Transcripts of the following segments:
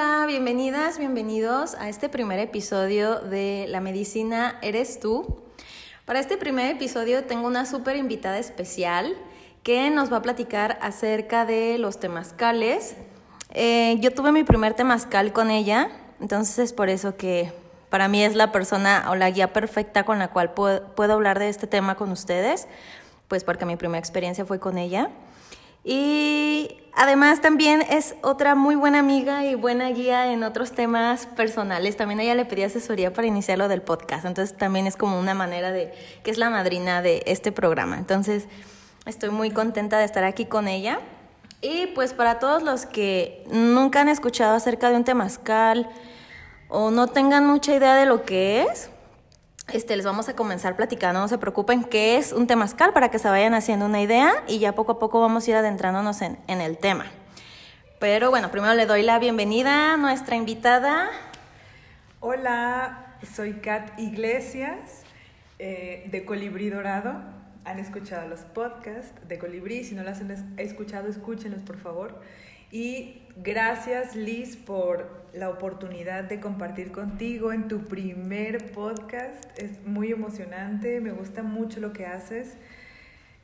Hola, bienvenidas, bienvenidos a este primer episodio de La Medicina Eres tú. Para este primer episodio tengo una súper invitada especial que nos va a platicar acerca de los temazcales. Eh, yo tuve mi primer temazcal con ella, entonces es por eso que para mí es la persona o la guía perfecta con la cual puedo, puedo hablar de este tema con ustedes, pues porque mi primera experiencia fue con ella. Y además también es otra muy buena amiga y buena guía en otros temas personales. También ella le pedí asesoría para iniciar lo del podcast. Entonces también es como una manera de que es la madrina de este programa. Entonces estoy muy contenta de estar aquí con ella. Y pues para todos los que nunca han escuchado acerca de un temazcal o no tengan mucha idea de lo que es, este, les vamos a comenzar platicando, no se preocupen, qué es un temazcal para que se vayan haciendo una idea y ya poco a poco vamos a ir adentrándonos en, el tema. Pero bueno, primero le doy la bienvenida a nuestra invitada. Hola, soy Kat Iglesias eh, de Colibrí Dorado. Han escuchado los podcasts de Colibrí, si no los han escuchado, escúchenlos por favor. Y gracias Liz por la oportunidad de compartir contigo en tu primer podcast. Es muy emocionante, me gusta mucho lo que haces.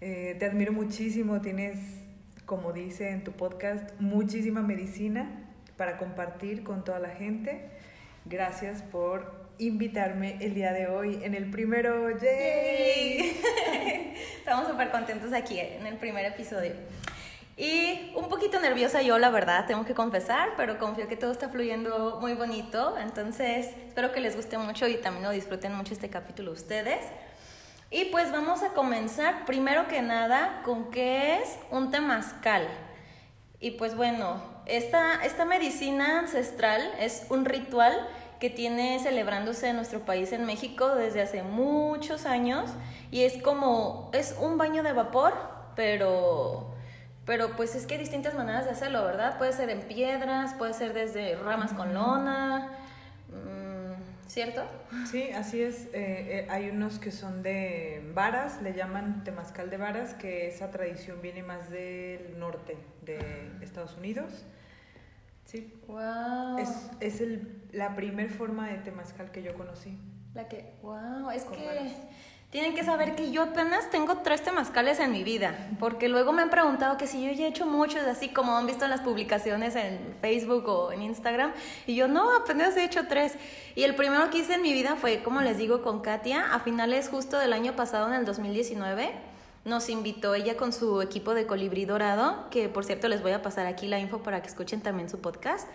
Eh, te admiro muchísimo, tienes, como dice en tu podcast, muchísima medicina para compartir con toda la gente. Gracias por invitarme el día de hoy en el primero. ¡Yay! Estamos súper contentos aquí en el primer episodio. Y un poquito nerviosa yo, la verdad, tengo que confesar, pero confío que todo está fluyendo muy bonito. Entonces, espero que les guste mucho y también lo disfruten mucho este capítulo ustedes. Y pues vamos a comenzar primero que nada con qué es un temazcal. Y pues bueno, esta, esta medicina ancestral es un ritual que tiene celebrándose en nuestro país, en México, desde hace muchos años. Y es como, es un baño de vapor, pero pero pues es que hay distintas maneras de hacerlo, ¿verdad? Puede ser en piedras, puede ser desde ramas con lona, mm, ¿cierto? Sí, así es. Eh, eh, hay unos que son de varas, le llaman temazcal de varas, que esa tradición viene más del norte de Estados Unidos. Sí. Wow. Es, es el, la primer forma de temazcal que yo conocí. La que, wow, es que... Tienen que saber que yo apenas tengo tres temazcales en mi vida, porque luego me han preguntado que si yo ya he hecho muchos, así como han visto en las publicaciones en Facebook o en Instagram, y yo no, apenas he hecho tres. Y el primero que hice en mi vida fue, como les digo, con Katia, a finales justo del año pasado, en el 2019. Nos invitó ella con su equipo de Colibrí Dorado, que por cierto les voy a pasar aquí la info para que escuchen también su podcast.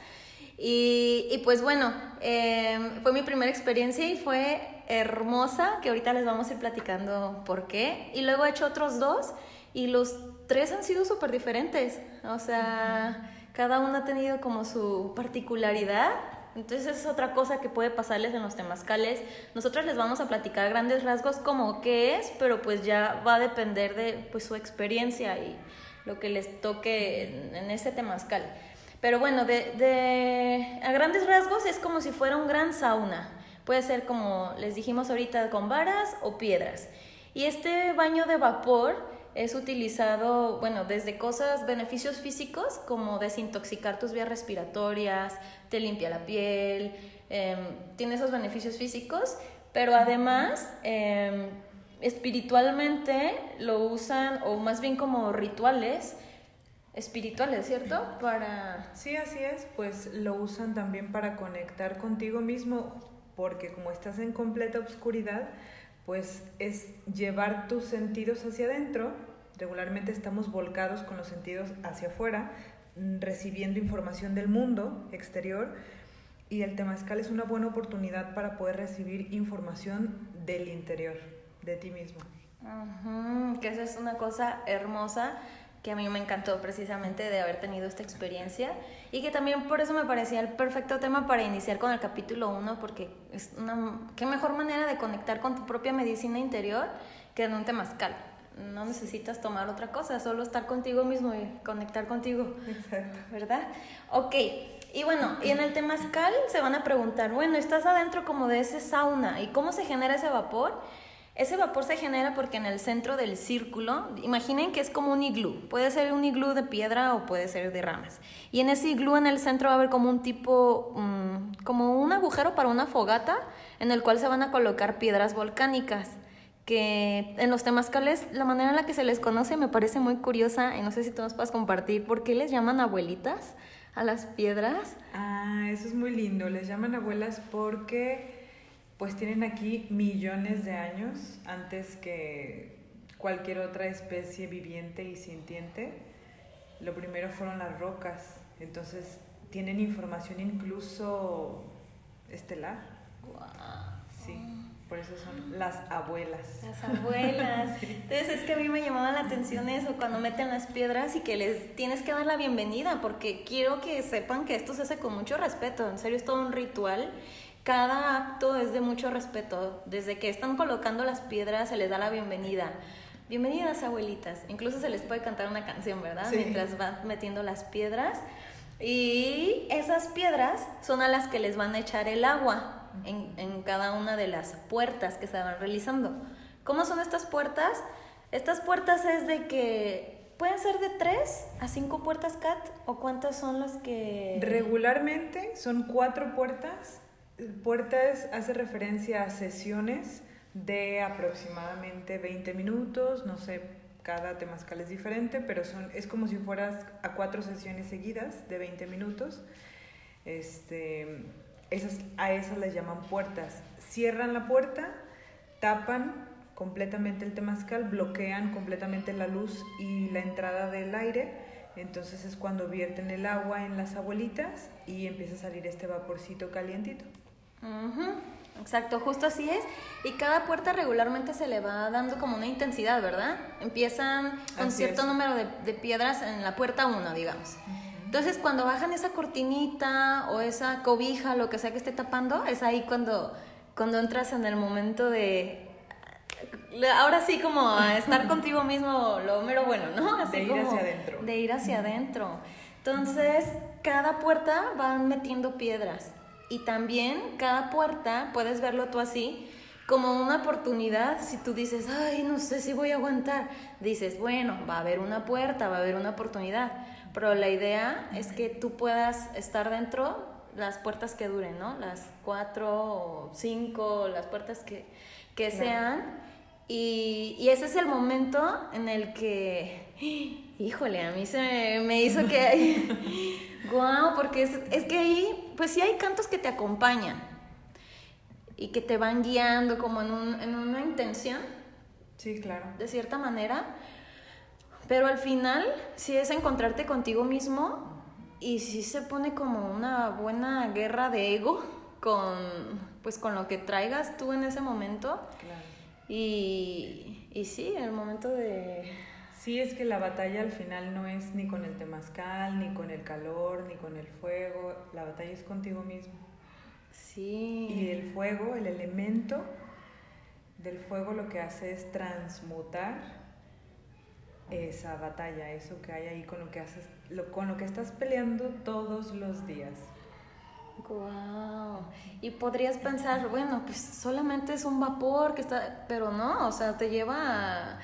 Y, y pues bueno, eh, fue mi primera experiencia y fue hermosa, que ahorita les vamos a ir platicando por qué. Y luego he hecho otros dos y los tres han sido súper diferentes. O sea, cada uno ha tenido como su particularidad. Entonces es otra cosa que puede pasarles en los temazcales. Nosotros les vamos a platicar grandes rasgos como qué es, pero pues ya va a depender de pues, su experiencia y lo que les toque en, en ese temazcal. Pero bueno, de, de, a grandes rasgos es como si fuera un gran sauna. Puede ser como les dijimos ahorita con varas o piedras. Y este baño de vapor es utilizado, bueno, desde cosas, beneficios físicos como desintoxicar tus vías respiratorias, te limpia la piel, eh, tiene esos beneficios físicos, pero además eh, espiritualmente lo usan, o más bien como rituales, espirituales, ¿cierto? Para... Sí, así es, pues lo usan también para conectar contigo mismo porque como estás en completa oscuridad, pues es llevar tus sentidos hacia adentro. Regularmente estamos volcados con los sentidos hacia afuera, mm, recibiendo información del mundo exterior y el temazcal es una buena oportunidad para poder recibir información del interior, de ti mismo. que eso es una cosa hermosa que a mí me encantó precisamente de haber tenido esta experiencia y que también por eso me parecía el perfecto tema para iniciar con el capítulo 1 porque es una qué mejor manera de conectar con tu propia medicina interior que en un temazcal. No necesitas tomar otra cosa, solo estar contigo mismo y conectar contigo. Exacto. ¿Verdad? Ok. Y bueno, y en el temazcal se van a preguntar, bueno, estás adentro como de ese sauna, ¿y cómo se genera ese vapor? Ese vapor se genera porque en el centro del círculo, imaginen que es como un iglú. Puede ser un iglú de piedra o puede ser de ramas. Y en ese iglú en el centro va a haber como un tipo, mm, como un agujero para una fogata en el cual se van a colocar piedras volcánicas. Que en los temazcales, la manera en la que se les conoce me parece muy curiosa y no sé si tú nos puedes compartir por qué les llaman abuelitas a las piedras. Ah, eso es muy lindo. Les llaman abuelas porque pues tienen aquí millones de años antes que cualquier otra especie viviente y sintiente. Lo primero fueron las rocas, entonces tienen información incluso estelar. Sí, por eso son las abuelas. Las abuelas. Entonces es que a mí me llamaba la atención eso, cuando meten las piedras y que les tienes que dar la bienvenida, porque quiero que sepan que esto se hace con mucho respeto, en serio es todo un ritual cada acto es de mucho respeto. Desde que están colocando las piedras se les da la bienvenida. Bienvenidas abuelitas. Incluso se les puede cantar una canción, ¿verdad? Mientras van metiendo las piedras. Y esas piedras son a las que les van a echar el agua en, en cada una de las puertas que se van realizando. ¿Cómo son estas puertas? Estas puertas es de que pueden ser de tres a cinco puertas, Cat, o cuántas son las que... Regularmente son cuatro puertas Puertas hace referencia a sesiones de aproximadamente 20 minutos, no sé, cada temazcal es diferente, pero son, es como si fueras a cuatro sesiones seguidas de 20 minutos. Este, esas, a esas les llaman puertas. Cierran la puerta, tapan completamente el temazcal, bloquean completamente la luz y la entrada del aire. Entonces es cuando vierten el agua en las abuelitas y empieza a salir este vaporcito calientito. Exacto, justo así es. Y cada puerta regularmente se le va dando como una intensidad, ¿verdad? Empiezan con cierto número de, piedras en la puerta 1, digamos. Entonces, cuando bajan esa cortinita o esa cobija, lo que sea que esté tapando, es ahí cuando, cuando entras en el momento de... Ahora sí, como a estar contigo mismo, lo mero bueno, ¿no? Así de ir hacia adentro. De ir hacia adentro. Entonces, cada puerta van metiendo piedras y también cada puerta, puedes verlo tú así, como una oportunidad, si tú dices, ay, no sé si voy a aguantar, dices, bueno, va a haber una puerta, va a haber una oportunidad, pero la idea es que tú puedas estar dentro las puertas que duren, ¿no? Las cuatro o cinco, las puertas que, que sean. Y, y, ese es el momento en el que, híjole, a mí se me, hizo que, guau, porque es, es que ahí pues sí hay cantos que te acompañan y que te van guiando como en, un, en una intención. Sí, claro. De cierta manera. Pero al final sí es encontrarte contigo mismo y sí se pone como una buena guerra de ego con pues con lo que traigas tú en ese momento. Claro. Y, y sí, en el momento de Sí, es que la batalla al final no es ni con el temazcal, ni con el calor, ni con el fuego. La batalla es contigo mismo. Sí. Y el fuego, el elemento del fuego lo que hace es transmutar esa batalla, eso que hay ahí con lo que haces, con lo que estás peleando todos los días. Wow. Y podrías pensar, bueno, pues solamente es un vapor que está, pero no, o sea, te lleva a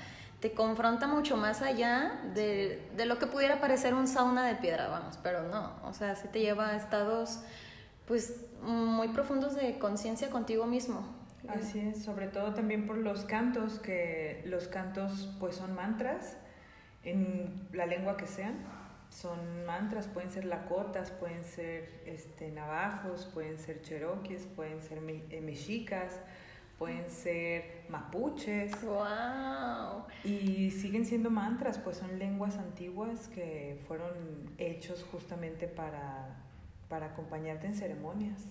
te confronta mucho más allá de, de, lo que pudiera parecer un sauna de piedra, vamos, pero no, o sea, sí te lleva a estados pues muy profundos de conciencia contigo mismo. Así es, sobre todo también por los cantos, que los cantos pues son mantras en la lengua que sean, son mantras, pueden ser lakotas, pueden ser este, navajos, pueden ser cherokees, pueden ser eh, mexicas, pueden ser mapuches. ¡Wow! Y siguen siendo mantras, pues son lenguas antiguas que fueron hechos justamente para, para acompañarte en ceremonias.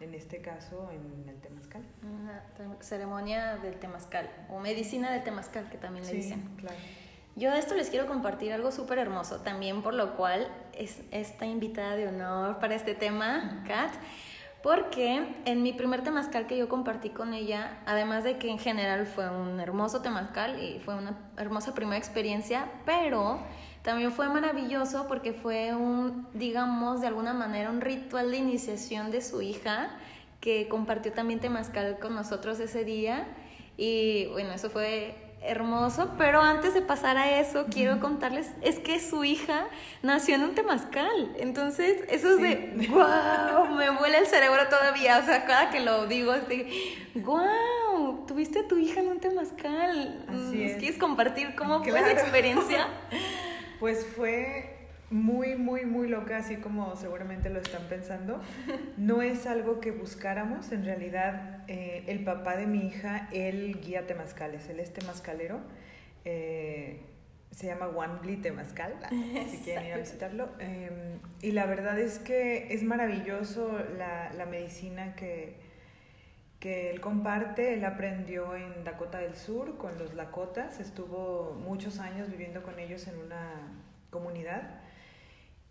En este caso, en el temazcal. Una ceremonia del temazcal, o medicina del temazcal, que también le sí, dicen. claro. Yo de esto les quiero compartir algo súper hermoso, también por lo cual es esta invitada de honor para este tema, Kat. Porque en mi primer temazcal que yo compartí con ella, además de que en general fue un hermoso temazcal y fue una hermosa primera experiencia, pero también fue maravilloso porque fue un, digamos, de alguna manera un ritual de iniciación de su hija que compartió también temazcal con nosotros ese día. Y bueno, eso fue hermoso, pero antes de pasar a eso, quiero contarles, es que su hija nació en un temazcal, entonces eso es de, wow, me vuela el cerebro todavía, o sea, cada que lo digo, es de, wow, tuviste a tu hija en un temazcal, Así es. ¿quieres compartir cómo fue esa experiencia? Pues fue muy, muy, muy loca, así como seguramente lo están pensando. No es algo que buscáramos, en realidad eh, el papá de mi hija, él guía temazcales, él es temazcalero. Eh, se llama Wanbli Temazcal, si quieren ir a visitarlo. Em, y la verdad es que es maravilloso la, la medicina que, que él comparte. Él aprendió en Dakota del Sur con los Lakotas, estuvo muchos años viviendo con ellos en una comunidad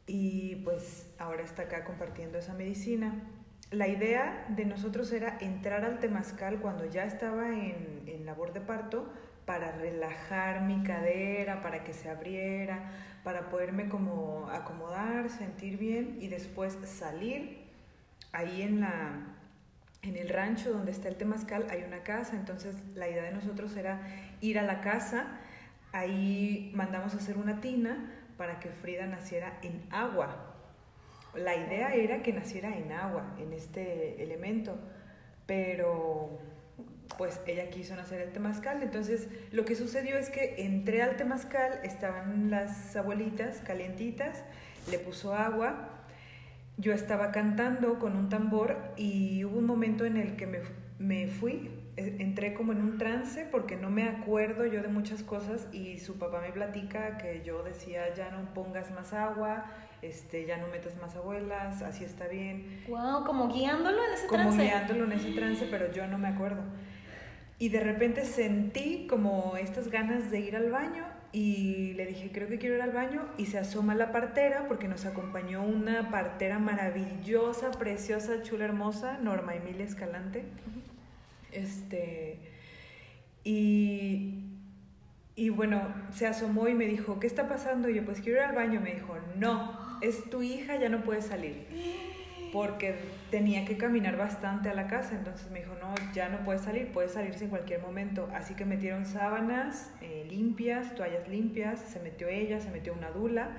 y pues ahora está acá compartiendo esa medicina. La idea de nosotros era entrar al temazcal cuando ya estaba en, en labor de parto para relajar mi cadera, para que se abriera, para poderme como acomodar, sentir bien y después salir. Ahí en, la, en el rancho donde está el temazcal hay una casa, entonces la idea de nosotros era ir a la casa, ahí mandamos a hacer una tina, para que Frida naciera en agua. La idea era que naciera en agua, en este elemento, pero pues ella quiso nacer el temazcal. Entonces lo que sucedió es que entré al temazcal, estaban las abuelitas calientitas, le puso agua, yo estaba cantando con un tambor y hubo un momento en el que me, me fui entré como en un trance porque no me acuerdo yo de muchas cosas y su papá me platica que yo decía ya no pongas más agua, este, ya no metas más abuelas, así está bien. Wow, como guiándolo en ese trance. Como guiándolo en ese trance, pero yo no me acuerdo. Y de repente sentí como estas ganas de ir al baño y le dije, creo que quiero ir al baño y se asoma la partera porque nos acompañó una partera maravillosa, preciosa, chula, hermosa, Norma Emilia Escalante. Este, y, y bueno, se asomó y me dijo, ¿qué está pasando? Y yo, pues quiero ir al baño. Me dijo, no, es tu hija, ya no puedes salir. Porque tenía que caminar bastante a la casa. Entonces me dijo, no, ya no puedes salir, puedes salirse en cualquier momento. Así que metieron sábanas eh, limpias, toallas limpias, se metió ella, se metió una dula.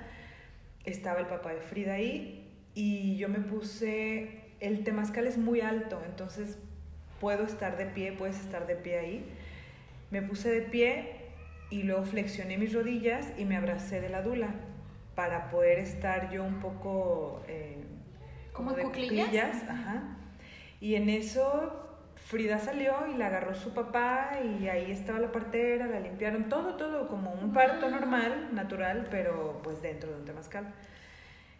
Estaba el papá de Frida ahí y yo me puse, el temazcal es muy alto, entonces puedo estar de pie, puedes estar de pie ahí. Me puse de pie y luego flexioné mis rodillas y me abracé de la dula para poder estar yo un poco eh, como de cuclillas. Ajá. Y en eso Frida salió y la agarró su papá y ahí estaba la partera, la limpiaron, todo, todo como un parto normal, natural, pero pues dentro de un temazcal.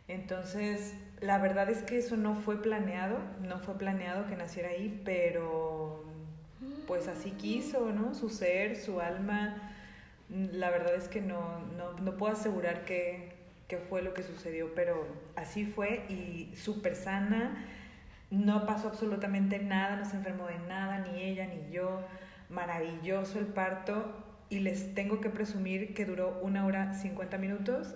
Entonces, la verdad es que eso no fue planeado, no fue planeado que naciera ahí, pero pues así quiso, ¿no? Su ser, su alma. La verdad es que no, no, no puedo asegurar qué, fue lo que sucedió, pero así fue y súper sana. No pasó absolutamente nada, no se enfermó de nada, ni ella ni yo. Maravilloso el parto y les tengo que presumir que duró una hora 50 minutos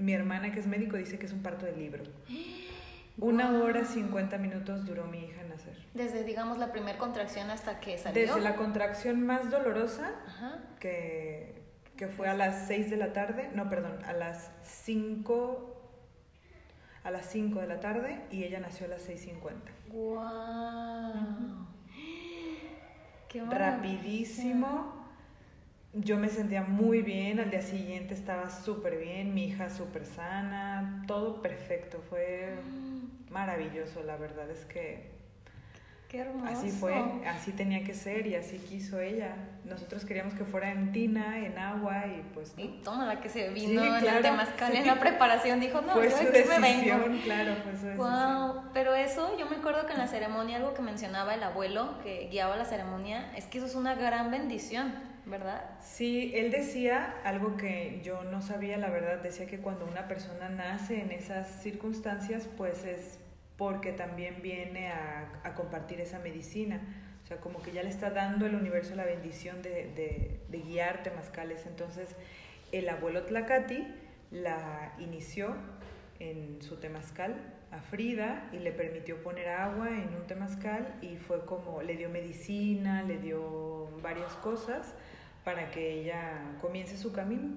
mi hermana, que es médico, dice que es un parto de libro. Una hora 50 minutos duró mi hija nacer. Desde, digamos, la primera contracción hasta que salió. Desde la contracción más dolorosa, Que, que fue a las 6 de la tarde, no, perdón, a las 5 a las 5 de la tarde y ella nació a las 6.50. ¡Wow! Qué Rapidísimo yo me sentía muy bien, al día siguiente estaba súper bien, mi hija súper sana, todo perfecto, fue mm. maravilloso, la verdad es que Qué hermoso. Así fue, así tenía que ser y así quiso ella. Nosotros queríamos que fuera en tina, en agua y pues... Y toma la que se vino en el temazcal en la preparación, dijo, no, fue yo su aquí decisión, me vengo. claro, fue su decisión. Wow, pero eso, yo me acuerdo que en la ceremonia algo que mencionaba el abuelo que guiaba la ceremonia, es que eso es una gran bendición. ¿Verdad? Sí, él decía algo que yo no sabía, la verdad, decía que cuando una persona nace en esas circunstancias, pues es porque también viene a, compartir esa medicina. O sea, como que ya le está dando el universo la bendición de, de, de guiar temazcales. Entonces, el abuelo Tlacati la inició en su temazcal a Frida y le permitió poner agua en un temazcal y fue como le dio medicina, le dio varias cosas para que ella comience su camino.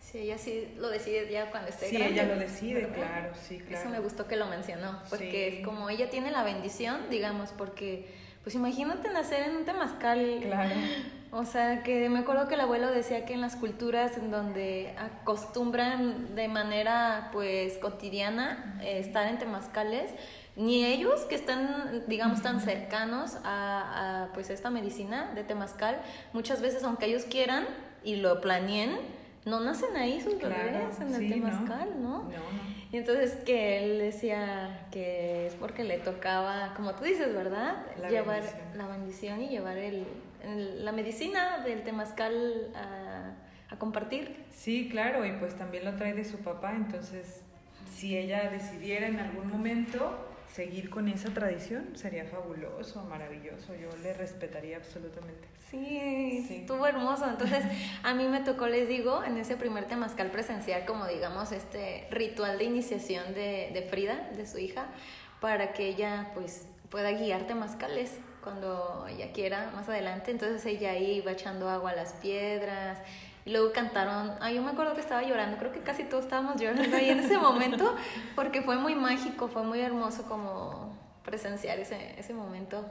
Sí, ella sí lo decide ya cuando esté sí, grande. ella lo decide, claro, sí, claro. Eso me gustó que lo mencionó, porque es como ella tiene la bendición, digamos, porque pues imagínate nacer en un temazcal. Claro. O sea, que me acuerdo que el abuelo decía que en las culturas en donde acostumbran de manera pues cotidiana eh, estar en temazcales, ni ellos que están, digamos, tan cercanos a, a, pues esta medicina de temazcal, muchas veces aunque ellos quieran y lo planeen, no nacen ahí sus bebés en el temazcal, ¿no? No, no. Y entonces que él decía que es porque le tocaba, como tú dices, ¿verdad? La llevar bendición. la bendición y llevar el, el- la medicina del temazcal a, a compartir. Sí, claro, y pues también lo trae de su papá, entonces si ella decidiera en algún momento seguir con esa tradición, sería fabuloso, maravilloso, yo le respetaría absolutamente. Sí, Sí. estuvo hermoso. Entonces, a mí me tocó, les digo, en ese primer temazcal presenciar como, digamos, este ritual de iniciación de, de Frida, de su hija, para que ella, pues, pueda guiar temazcales cuando ella quiera más adelante. Entonces, ella ahí iba echando agua a las piedras. Y luego cantaron, ah, yo me acuerdo que estaba llorando, creo que casi todos estábamos llorando ahí en ese momento, porque fue muy mágico, fue muy hermoso como presenciar ese, ese momento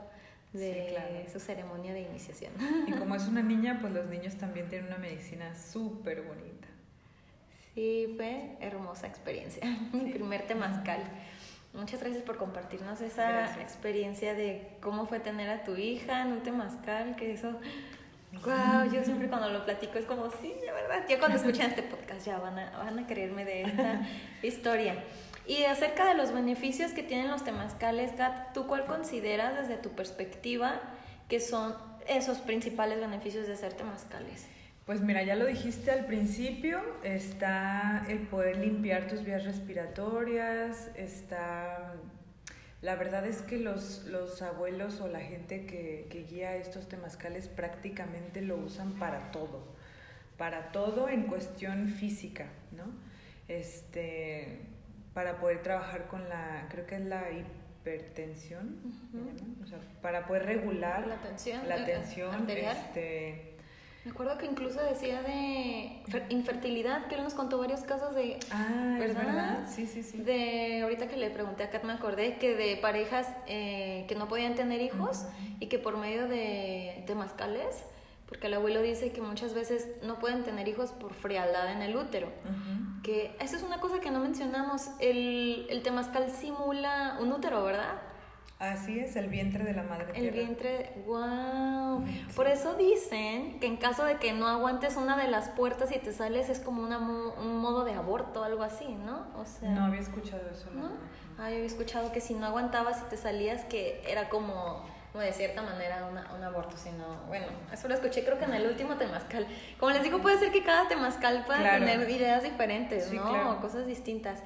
de Sí, claro. su ceremonia de iniciación. Y como es una niña, pues los niños también tienen una medicina súper bonita. Sí, fue hermosa experiencia. Mi primer temazcal. Muchas gracias por compartirnos esa Gracias. experiencia de cómo fue tener a tu hija en un temazcal, que eso... Wow, yo siempre cuando lo platico es como, sí, de verdad. Ya cuando escuchan este podcast ya van a, van a creerme de esta historia. Y acerca de los beneficios que tienen los temazcales, Kat, ¿tú cuál consideras desde tu perspectiva que son esos principales beneficios de hacer temazcales? Pues mira, ya lo dijiste al principio, está el poder limpiar tus vías respiratorias, está... La verdad es que los, los abuelos o la gente que, que guía estos temazcales prácticamente lo usan para todo, para todo en cuestión física, ¿no? Este, para poder trabajar con la, creo que es la hipertensión, o sea, para poder regular La tensión, la eh, tensión, arterial. este, Me acuerdo que incluso decía de fer- infertilidad, que él nos contó varios casos de, Ah, es ¿Verdad? Sí, sí, sí. de ahorita que le pregunté a Kat me acordé que de parejas eh, que no podían tener hijos y que por medio de temazcales, porque el abuelo dice que muchas veces no pueden tener hijos por frialdad en el útero. Ujú. Que esa es una cosa que no mencionamos, el, el temazcal simula un útero, ¿verdad? Así es, el vientre de la madre El vientre, wow. Sí. Por eso dicen que en caso de que no aguantes una de las puertas y te sales es como una un modo de aborto, algo así, ¿no? O sea, No había escuchado eso. ¿no? no. Ah, yo había escuchado que si no aguantabas y te salías que era como, como de cierta manera una- un aborto, sino, bueno, eso lo escuché creo que en el último temazcal. Como les digo, puede ser que cada temazcal pueda Claro. tener ideas diferentes, Sí, ¿no? claro. O cosas distintas.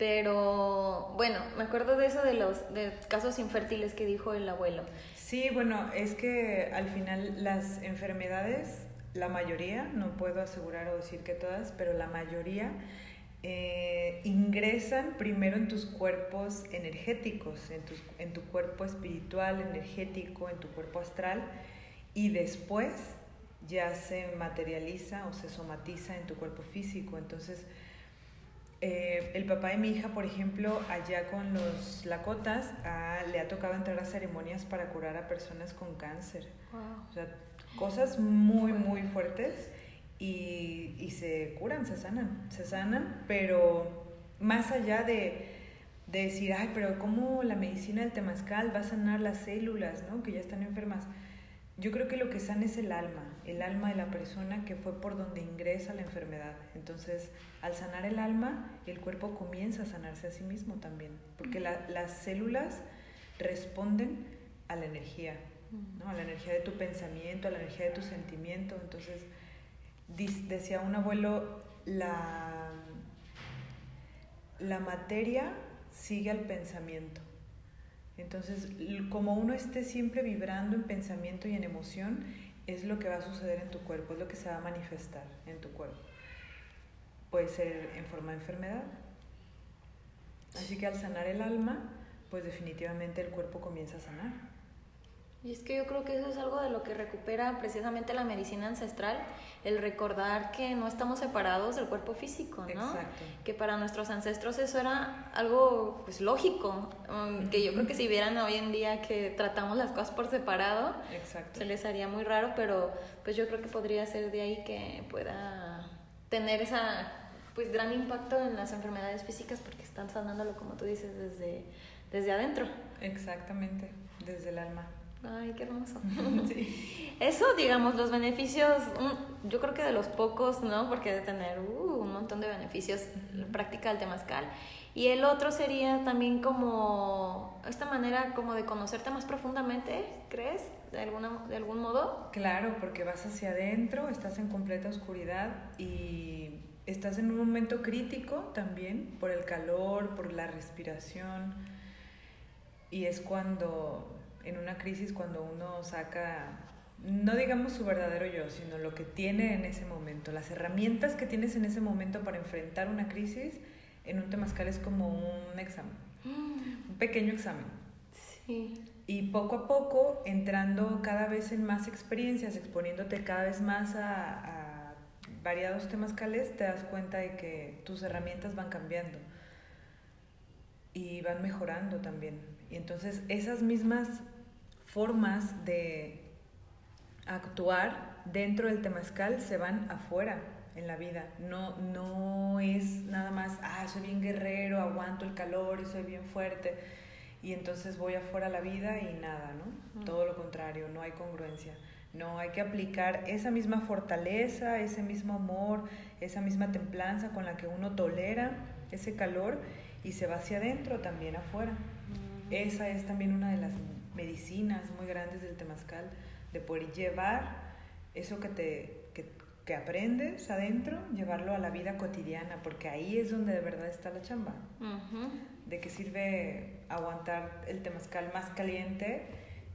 Pero bueno, me acuerdo de eso de los de casos infértiles que dijo el abuelo. Sí, bueno, es que al final las enfermedades, la mayoría, no puedo asegurar o decir que todas, pero la mayoría eh, ingresan primero en tus cuerpos energéticos, en, tus- en tu cuerpo espiritual, energético, en tu cuerpo astral, y después ya se materializa o se somatiza en tu cuerpo físico. Entonces, eh, el papá de mi hija, por ejemplo, allá con los lacotas, ah, le ha tocado entrar a ceremonias para curar a personas con cáncer. O sea, cosas muy, muy fuertes y, y se curan, se sanan, se sanan, pero más allá de, de decir, ay, pero ¿cómo la medicina del temazcal va a sanar las células, ¿no? Que ya están enfermas. Yo creo que lo que sana es el alma, el alma de la persona que fue por donde ingresa la enfermedad. Entonces, al sanar el alma, el cuerpo comienza a sanarse a sí mismo también, porque la- las células responden a la energía, ¿no? a la energía de tu pensamiento, a la energía de tu sentimiento. Entonces, decía un abuelo, la, la materia sigue al pensamiento. Entonces, como uno esté siempre vibrando en pensamiento y en emoción, es lo que va a suceder en tu cuerpo, es lo que se va a manifestar en tu cuerpo. Puede ser en forma de enfermedad Así que al sanar el alma, pues definitivamente el cuerpo comienza a sanar. Y es que yo creo que eso es algo de lo que recupera precisamente la medicina ancestral, el recordar que no estamos separados del cuerpo físico, ¿no? Exacto. Que para nuestros ancestros eso era algo pues lógico, um, que yo creo que si vieran hoy en día que tratamos las cosas por separado, Exacto. se les haría muy raro, pero pues yo creo que podría ser de ahí que pueda tener esa pues gran impacto en las enfermedades físicas porque están sanándolo como tú dices desde desde adentro. Exactamente, desde el alma. Ay, qué hermoso. Sí. Eso, digamos, los beneficios, yo creo que de los pocos, ¿no? Porque de tener uh, un montón de beneficios, la práctica del temazcal. Y el otro sería también como esta manera como de conocerte más profundamente, ¿crees? De, alguna, de algún modo. Claro, porque vas hacia adentro, estás en completa oscuridad y estás en un momento crítico también por el calor, por la respiración. Y es cuando, en una crisis, cuando uno saca, no digamos su verdadero yo, sino lo que tiene en ese momento, las herramientas que tienes en ese momento para enfrentar una crisis, en un temazcal es como un examen, un pequeño examen. Sí. Y poco a poco, entrando cada vez en más experiencias, exponiéndote cada vez más a, a variados temazcales, te das cuenta de que tus herramientas van cambiando y van mejorando también. Y entonces esas mismas formas de actuar dentro del temazcal se van afuera en la vida. No, no es nada más, ah, soy bien guerrero, aguanto el calor y soy bien fuerte. Y entonces voy afuera a la vida y nada, ¿no? Todo lo contrario, no hay congruencia. No, hay que aplicar esa misma fortaleza, ese mismo amor, esa misma templanza con la que uno tolera ese calor y se va hacia adentro también afuera. Esa es también una de las medicinas muy grandes del temazcal, de poder llevar eso que, te, que, que aprendes adentro, llevarlo a la vida cotidiana, porque ahí es donde de verdad está la chamba. ¿De qué sirve aguantar el temazcal más caliente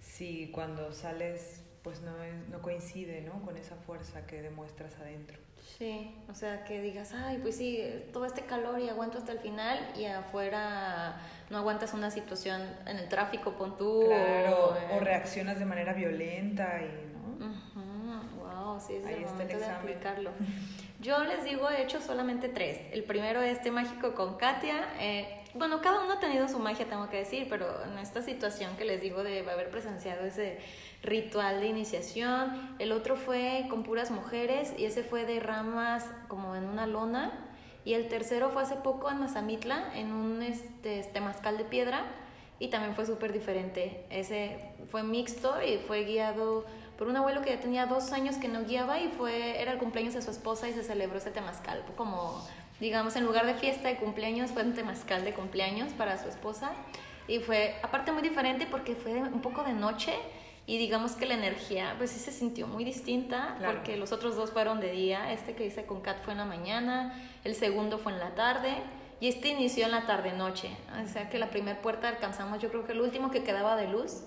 si cuando sales pues no, es- no coincide ¿no? con esa fuerza que demuestras adentro? Sí, o sea, que digas, ay, pues sí, todo este calor y aguanto hasta el final y afuera no aguantas una situación en el tráfico, pon tú. Claro, o reaccionas de manera violenta y ¿no? Wow, sí, es Ahí el está el de aplicarlo. Yo les digo, he hecho solamente tres. El primero es té mágico con Katia. Eh, bueno, cada uno ha tenido su magia, tengo que decir, pero en esta situación que les digo de haber presenciado ese ritual de iniciación. El otro fue con puras mujeres y ese fue de ramas como en una lona. Y el tercero fue hace poco en Mazamitla, en un este, temazcal de piedra y también fue súper diferente. Ese fue mixto y fue guiado por un abuelo que ya tenía dos años que no guiaba y fue era el cumpleaños de su esposa y se celebró ese temazcal. Como, digamos, en lugar de fiesta de cumpleaños, fue un temazcal de cumpleaños para su esposa. Y fue, aparte, muy diferente porque fue un poco de noche y digamos que la energía, pues sí se sintió muy distinta Claro. porque los otros dos fueron de día. Este que hice con Kat fue en la mañana, el segundo fue en la tarde. Y este inició en la tarde-noche, o sea que la primera puerta alcanzamos, yo creo que el último que quedaba de luz,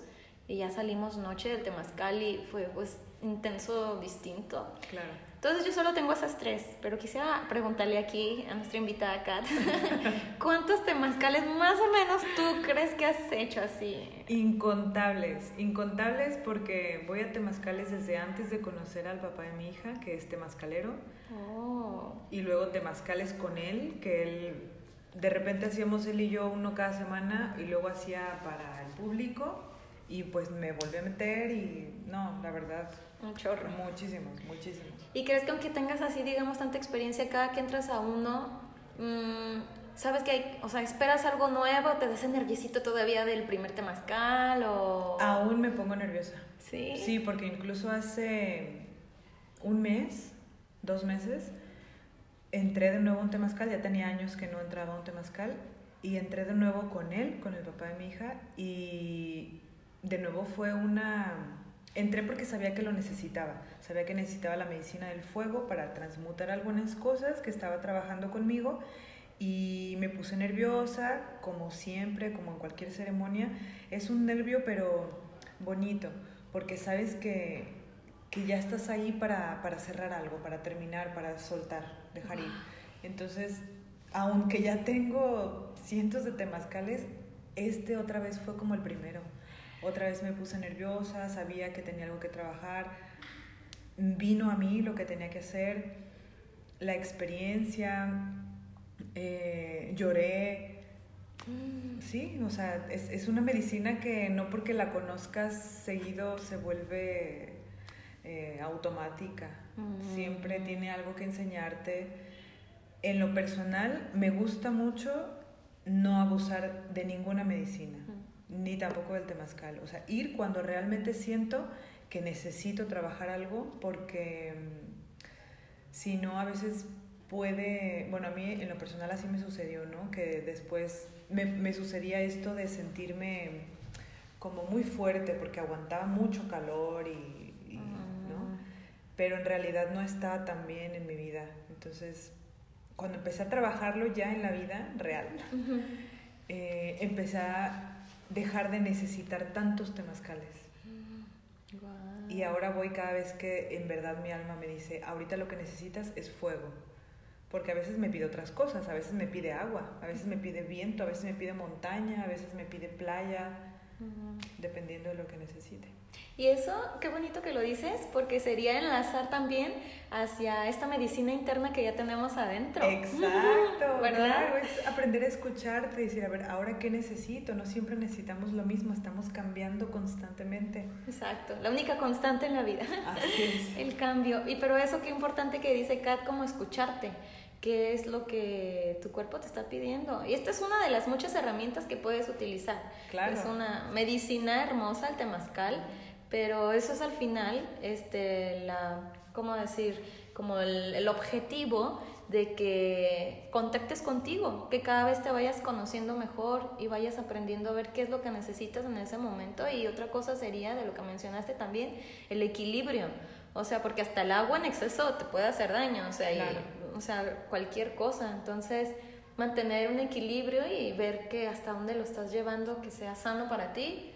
y ya salimos noche del Temazcal y fue pues intenso, distinto. Claro. Entonces yo solo tengo esas tres, pero quisiera preguntarle aquí a nuestra invitada Kat, ¿cuántos temazcales más o menos tú crees que has hecho así? Incontables, incontables porque voy a temazcales desde antes de conocer al papá de mi hija, que es temazcalero, Oh, y luego temazcales con él, que él, de repente hacíamos él y yo uno cada semana, y luego hacía para el público, y pues me volví a meter y no, la verdad, un chorro. muchísimos, muchísimos. ¿Y crees que aunque tengas así, digamos, tanta experiencia, cada que entras a uno, mm, sabes que hay, o sea, esperas algo nuevo, te das nerviosito todavía del primer temazcal o... Aún me pongo nerviosa. Sí. Sí, porque incluso hace un mes, dos meses, entré de nuevo a un temazcal, ya tenía años que no entraba a un temazcal, y entré de nuevo con él, con el papá de mi hija, y de nuevo fue una... Entré porque sabía que lo necesitaba, sabía que necesitaba la medicina del fuego para transmutar algunas cosas que estaba trabajando conmigo y me puse nerviosa, como siempre, como en cualquier ceremonia. Es un nervio pero bonito, porque sabes que, que ya estás ahí para, para cerrar algo, para terminar, para soltar, dejar ir. Entonces, aunque ya tengo cientos de temazcales, este otra vez fue como el primero. Otra vez me puse nerviosa, sabía que tenía algo que trabajar, vino a mí lo que tenía que hacer, la experiencia, eh, lloré. Sí, o sea, es, es, una medicina que no porque la conozcas seguido se vuelve eh, automática. Mm. Siempre tiene algo que enseñarte. En lo personal, me gusta mucho no abusar de ninguna medicina. Ni tampoco del temazcal. O sea, ir cuando realmente siento que necesito trabajar algo porque mm, si no a veces puede, bueno, a mí en lo personal así me sucedió, ¿no? Que después me, me sucedía esto de sentirme como muy fuerte porque aguantaba mucho calor y, ¿no? Pero en realidad no estaba tan bien en mi vida. Entonces, cuando empecé a trabajarlo ya en la vida real, eh, empecé a dejar de necesitar tantos temazcales. Y ahora voy cada vez que en verdad mi alma me dice, ahorita lo que necesitas es fuego. Porque a veces me pide otras cosas, a veces me pide agua, a veces me pide viento, a veces me pide montaña, a veces me pide playa, dependiendo de lo que necesite. Y eso, qué bonito que lo dices, porque sería enlazar también hacia esta medicina interna que ya tenemos adentro. Exacto, ¿verdad? es aprender a escucharte y decir, a ver, ahora qué necesito. No siempre necesitamos lo mismo, estamos cambiando constantemente. Exacto, la única constante en la vida. Así es. El cambio. Y pero eso qué importante que dice Kat, como escucharte qué es lo que tu cuerpo te está pidiendo. Y esta es una de las muchas herramientas que puedes utilizar. Claro. Es una medicina hermosa, el temazcal pero eso es al final, este, la, ¿cómo decir? Como el, el objetivo de que contactes contigo, que cada vez te vayas conociendo mejor y vayas aprendiendo a ver qué es lo que necesitas en ese momento. Y otra cosa sería, de lo que mencionaste también, el equilibrio. O sea, porque hasta el agua en exceso te puede hacer daño, o sea, o sea cualquier cosa. Entonces, mantener un equilibrio y ver que hasta dónde lo estás llevando, que sea sano para ti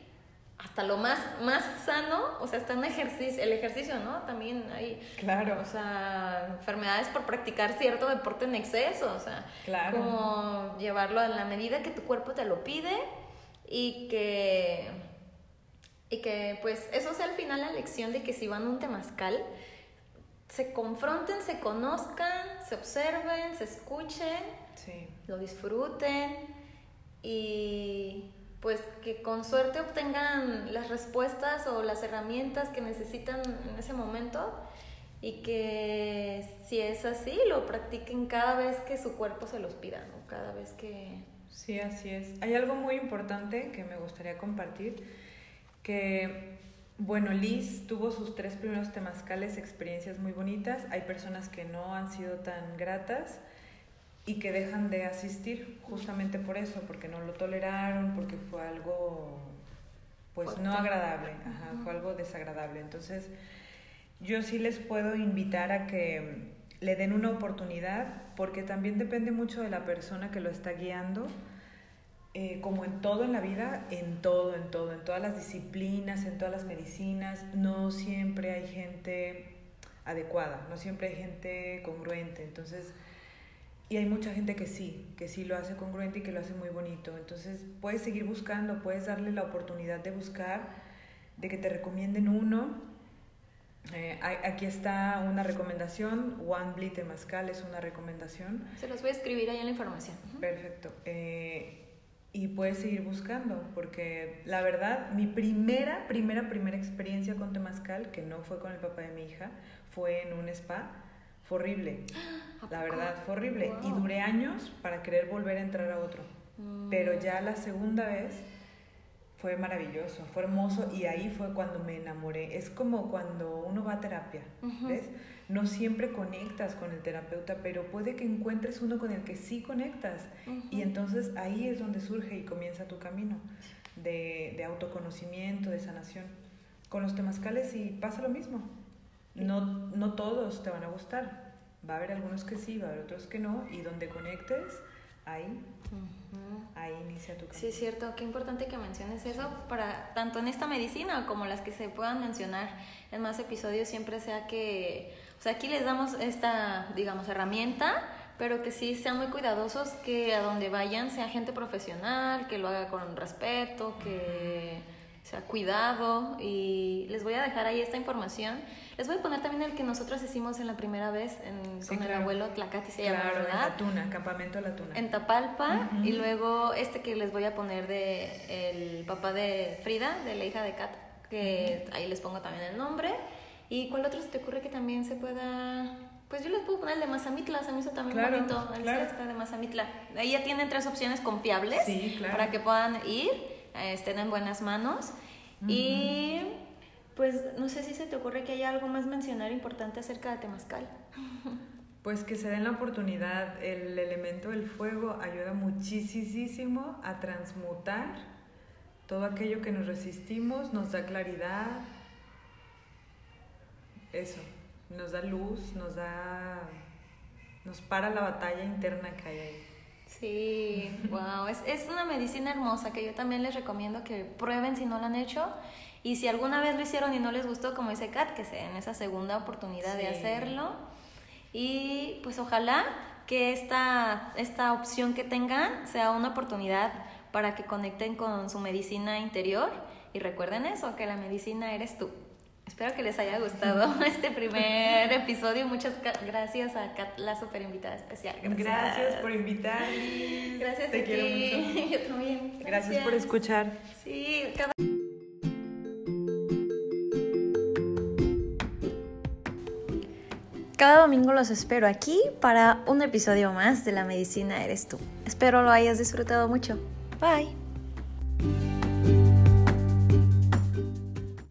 hasta lo más, más sano, o sea, está en ejercicio, el ejercicio, ¿no? También hay, claro. o sea, enfermedades por practicar cierto deporte en exceso, o sea, claro. como llevarlo a la medida que tu cuerpo te lo pide y que, y que pues eso sea al final la lección de que si van a un temazcal, se confronten, se conozcan, se observen, se escuchen, sí. lo disfruten y pues que con suerte obtengan las respuestas o las herramientas que necesitan en ese momento y que si es así lo practiquen cada vez que su cuerpo se los pida, ¿no? Cada vez que... Sí, así es. Hay algo muy importante que me gustaría compartir, que, bueno, Liz tuvo sus tres primeros temazcales, experiencias muy bonitas, hay personas que no han sido tan gratas, y que dejan de asistir justamente por eso, porque no lo toleraron, porque fue algo pues no agradable, fue algo desagradable. Entonces, yo sí les puedo invitar a que le den una oportunidad, porque también depende mucho de la persona que lo está guiando, eh, como en todo en la vida, en todo, en todo, en todas las disciplinas, en todas las medicinas, no siempre hay gente adecuada, no siempre hay gente congruente. Entonces, y hay mucha gente que sí, que sí lo hace congruente y que lo hace muy bonito. Entonces puedes seguir buscando, puedes darle la oportunidad de buscar, de que te recomienden uno. Eh, aquí está una recomendación, One Bleed Temazcal es una recomendación. Se los voy a escribir ahí en la información. Perfecto. Eh, y puedes seguir buscando, porque la verdad, mi primera, primera, primera experiencia con Temazcal, que no fue con el papá de mi hija, fue en un spa fue horrible. La verdad, fue horrible. Y duré años para querer volver a entrar a otro. Mm. Pero ya la segunda vez fue maravilloso, fue hermoso y ahí fue cuando me enamoré. Es como cuando uno va a terapia, ¿ves? No siempre conectas con el terapeuta, pero puede que encuentres uno con el que sí conectas. Y entonces ahí es donde surge y comienza tu camino de, de autoconocimiento, de sanación. Con los temazcales y pasa lo mismo no, no todos te van a gustar. Va a haber algunos que sí, va a haber otros que no, y donde conectes, ahí, ahí inicia tu camino. Sí, es cierto, qué importante que menciones eso para tanto en esta medicina como las que se puedan mencionar en más episodios, siempre sea que, o sea, aquí les damos esta, digamos, herramienta pero que sí sean muy cuidadosos, que a donde vayan sea gente profesional, que lo haga con respeto, que sea cuidado y les voy a dejar ahí esta información. Les voy a poner también el que nosotros hicimos en la primera vez en, con el abuelo Tlacati, se llama, ¿verdad? En La Tuna, Campamento La Tuna. En Tapalpa y luego este que les voy a poner de el papá de Frida, de la hija de Kat, que ahí les pongo también el nombre. ¿Y cuál otro se te ocurre que también se pueda pues yo les puedo poner el de Mazamitla, se me hizo también bonito, el claro. de Mazamitla. Ahí ya tienen tres opciones confiables para que puedan ir, estén en buenas manos. Y pues no sé si se te ocurre que haya algo más mencionar importante acerca de Temazcal. Pues que se den la oportunidad, el elemento del fuego ayuda muchísimo a transmutar todo aquello que nos resistimos, nos da claridad, eso, nos da luz, nos da, nos para la batalla interna que hay ahí. Sí, wow, es, es una medicina hermosa que yo también les recomiendo que prueben si no la han hecho. Y si alguna vez lo hicieron y no les gustó, como dice Kat, que se den esa segunda oportunidad de hacerlo. Y pues ojalá que esta, esta opción que tengan sea una oportunidad para que conecten con su medicina interior. Y recuerden eso, que la medicina eres tú. Espero que les haya gustado este primer episodio. Muchas gracias a Kat, la super invitada especial. Gracias, por invitarme. Gracias Te a quiero Mucho. Yo también. Gracias. por escuchar. Sí, cada... Cada domingo los espero aquí para un episodio más de La Medicina Eres Tú. Espero lo hayas disfrutado mucho. Bye.